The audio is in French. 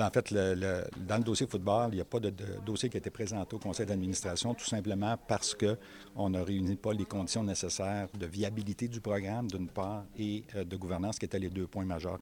Ben, en fait, dans le dossier football, il n'y a pas de, dossier qui a été présenté au conseil d'administration, tout simplement parce qu'on ne réunit pas les conditions nécessaires de viabilité du programme, d'une part, et euh, de gouvernance, qui étaient les deux points majeurs.